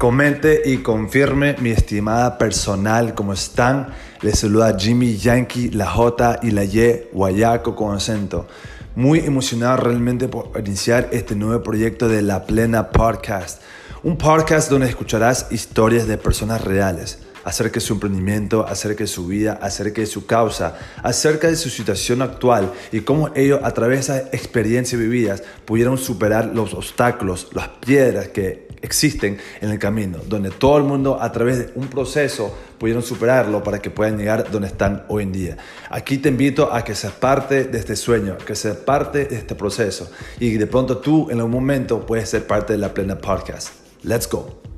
Comente y confirme mi estimada personal, ¿cómo están? Les saluda Jimmy Yankee, la J y la Y, Guayaco con acento. Muy emocionado realmente por iniciar este nuevo proyecto de La Plena Podcast. Un podcast donde escucharás historias de personas reales acerca de su emprendimiento, acerca de su vida, acerca de su causa, acerca de su situación actual y cómo ellos a través de esas experiencias vividas pudieron superar los obstáculos, las piedras que existen en el camino, donde todo el mundo a través de un proceso pudieron superarlo para que puedan llegar donde están hoy en día. Aquí te invito a que seas parte de este sueño, que seas parte de este proceso y de pronto tú en algún momento puedes ser parte de la plena podcast. Let's go.